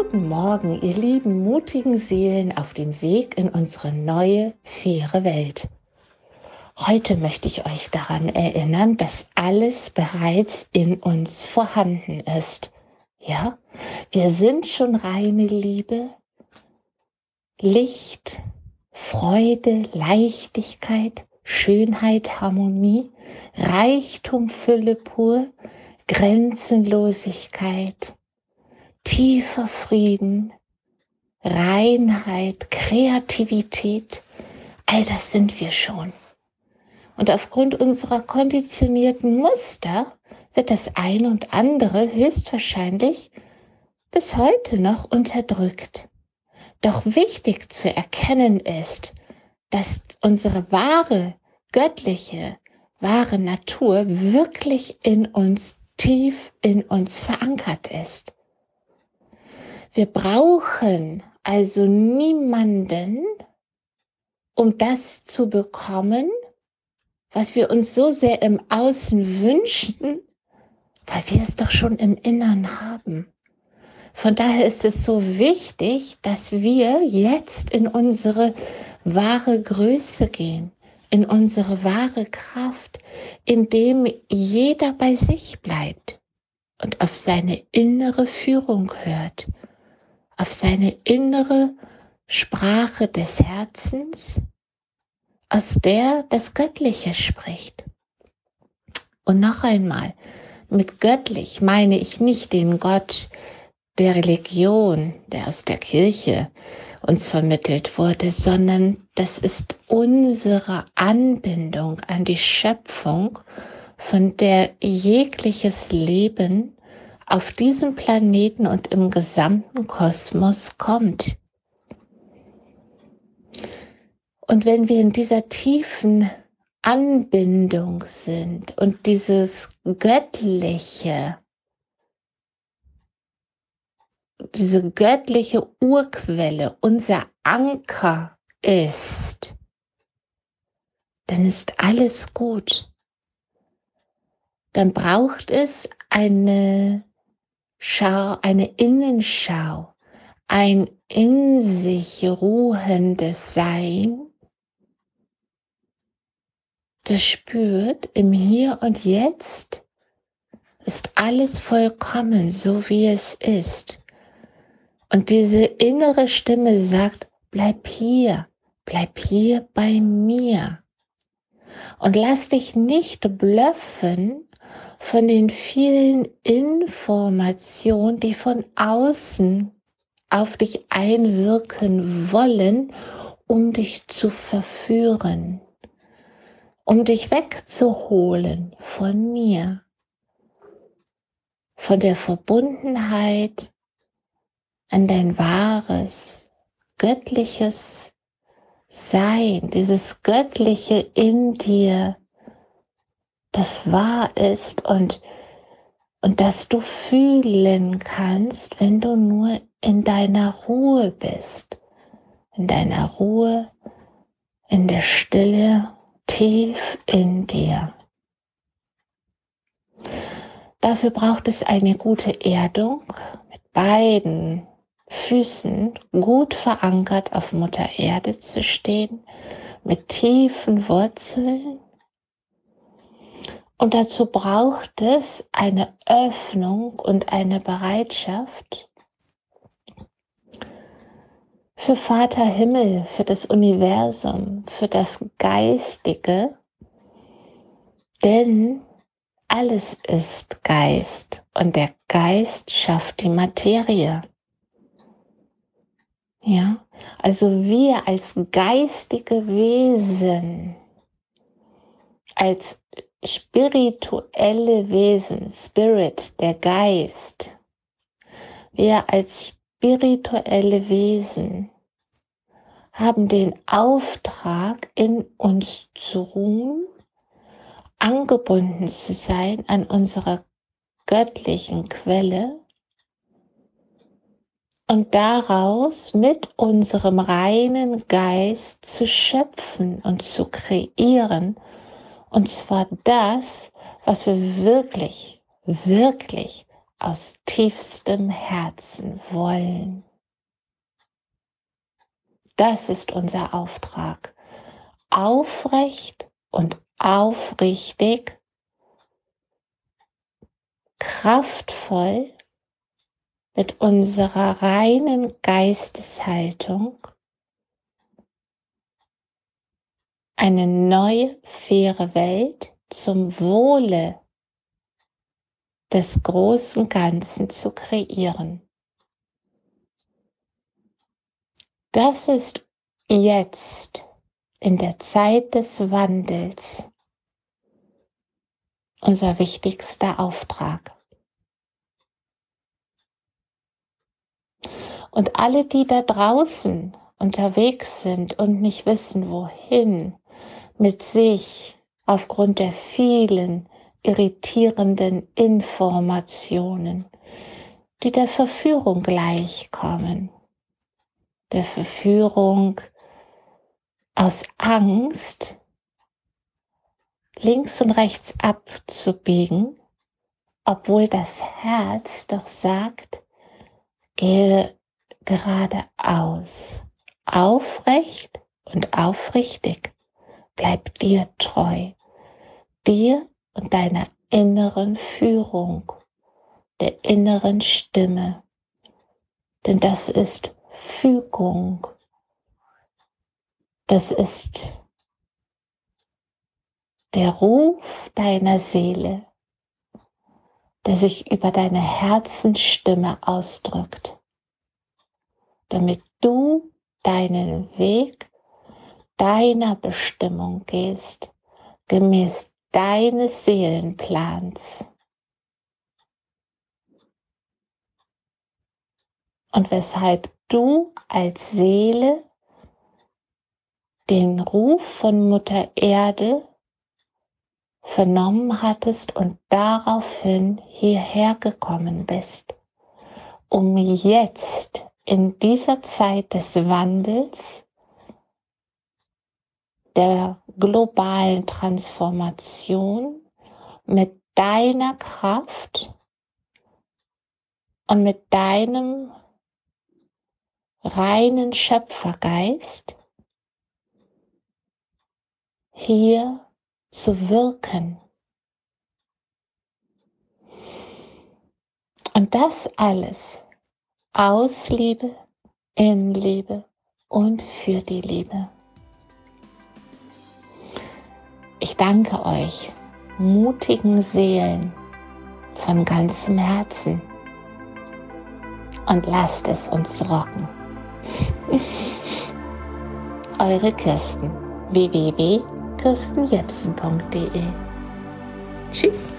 Guten Morgen, ihr lieben mutigen Seelen auf dem Weg in unsere neue, faire Welt. Heute möchte ich euch daran erinnern, dass alles bereits in uns vorhanden ist. Ja, wir sind schon reine Liebe, Licht, Freude, Leichtigkeit, Schönheit, Harmonie, Reichtum, Fülle pur, Grenzenlosigkeit, tiefer Frieden, Reinheit, Kreativität, all das sind wir schon. Und aufgrund unserer konditionierten Muster wird das eine und andere höchstwahrscheinlich bis heute noch unterdrückt. Doch wichtig zu erkennen ist, dass unsere wahre, göttliche, wahre Natur wirklich in uns, tief in uns verankert ist. Wir brauchen also niemanden, um das zu bekommen, was wir uns so sehr im Außen wünschen, weil wir es doch schon im Innern haben. Von daher ist es so wichtig, dass wir jetzt in unsere wahre Größe gehen, in unsere wahre Kraft, indem jeder bei sich bleibt und auf seine innere Führung hört, auf seine innere Sprache des Herzens, aus der das Göttliche spricht. Und noch einmal, mit göttlich meine ich nicht den Gott der Religion, der aus der Kirche uns vermittelt wurde, sondern das ist unsere Anbindung an die Schöpfung, von der jegliches Leben auf diesem Planeten und im gesamten Kosmos kommt. Und wenn wir in dieser tiefen Anbindung sind und dieses göttliche, diese göttliche Urquelle unser Anker ist, dann ist alles gut. Dann braucht es eine Schau, eine Innenschau, ein in sich ruhendes Sein, das spürt im Hier und Jetzt ist alles vollkommen so wie es ist. Und diese innere Stimme sagt, bleib hier, bleib hier bei mir. Und lass dich nicht blöffen von den vielen Informationen, die von außen auf dich einwirken wollen, um dich zu verführen, um dich wegzuholen von mir, von der Verbundenheit an dein wahres, göttliches Sein, dieses göttliche in dir, das wahr ist und, und dass du fühlen kannst, wenn du nur in deiner Ruhe bist, in deiner Ruhe, in der Stille, tief in dir. Dafür braucht es eine gute Erdung mit beiden Füßen gut verankert auf Mutter Erde zu stehen, mit tiefen Wurzeln und dazu braucht es eine Öffnung und eine Bereitschaft für Vater Himmel, für das Universum, für das Geistige, denn alles ist Geist und der Geist schafft die Materie. Ja, also wir als geistige Wesen, als spirituelle Wesen, Spirit, der Geist, wir als spirituelle Wesen haben den Auftrag, in uns zu ruhen, angebunden zu sein an unserer göttlichen Quelle und daraus mit unserem reinen Geist zu schöpfen und zu kreieren und zwar das, was wir wirklich, wirklich aus tiefstem Herzen wollen. Das ist unser Auftrag. Aufrecht und aufrichtig, kraftvoll mit unserer reinen Geisteshaltung eine neue, faire Welt zum Wohle des großen Ganzen zu kreieren. Das ist jetzt in der Zeit des Wandels unser wichtigster Auftrag. Und alle, die da draußen unterwegs sind und nicht wissen, wohin mit sich aufgrund der vielen irritierenden Informationen, die der Verführung gleichkommen. Der Verführung aus Angst, links und rechts abzubiegen, obwohl das Herz doch sagt, gehe geradeaus, aufrecht und aufrichtig, bleib dir treu, dir und deiner inneren Führung, der inneren Stimme. Denn das ist Fügung. Das ist der Ruf deiner Seele, der sich über deine Herzensstimme ausdrückt, damit du deinen Weg deiner Bestimmung gehst, gemäß deines Seelenplans. Und weshalb du als Seele den Ruf von Mutter Erde vernommen hattest und daraufhin hierher gekommen bist, um jetzt in dieser Zeit des Wandels der globalen Transformation mit deiner Kraft und mit deinem reinen Schöpfergeist hier zu wirken. Und das alles aus Liebe, in Liebe und für die Liebe. Ich danke euch, mutigen Seelen, von ganzem Herzen und lasst es uns rocken. Eure Kirsten www.kirstenjepsen.de Tschüss.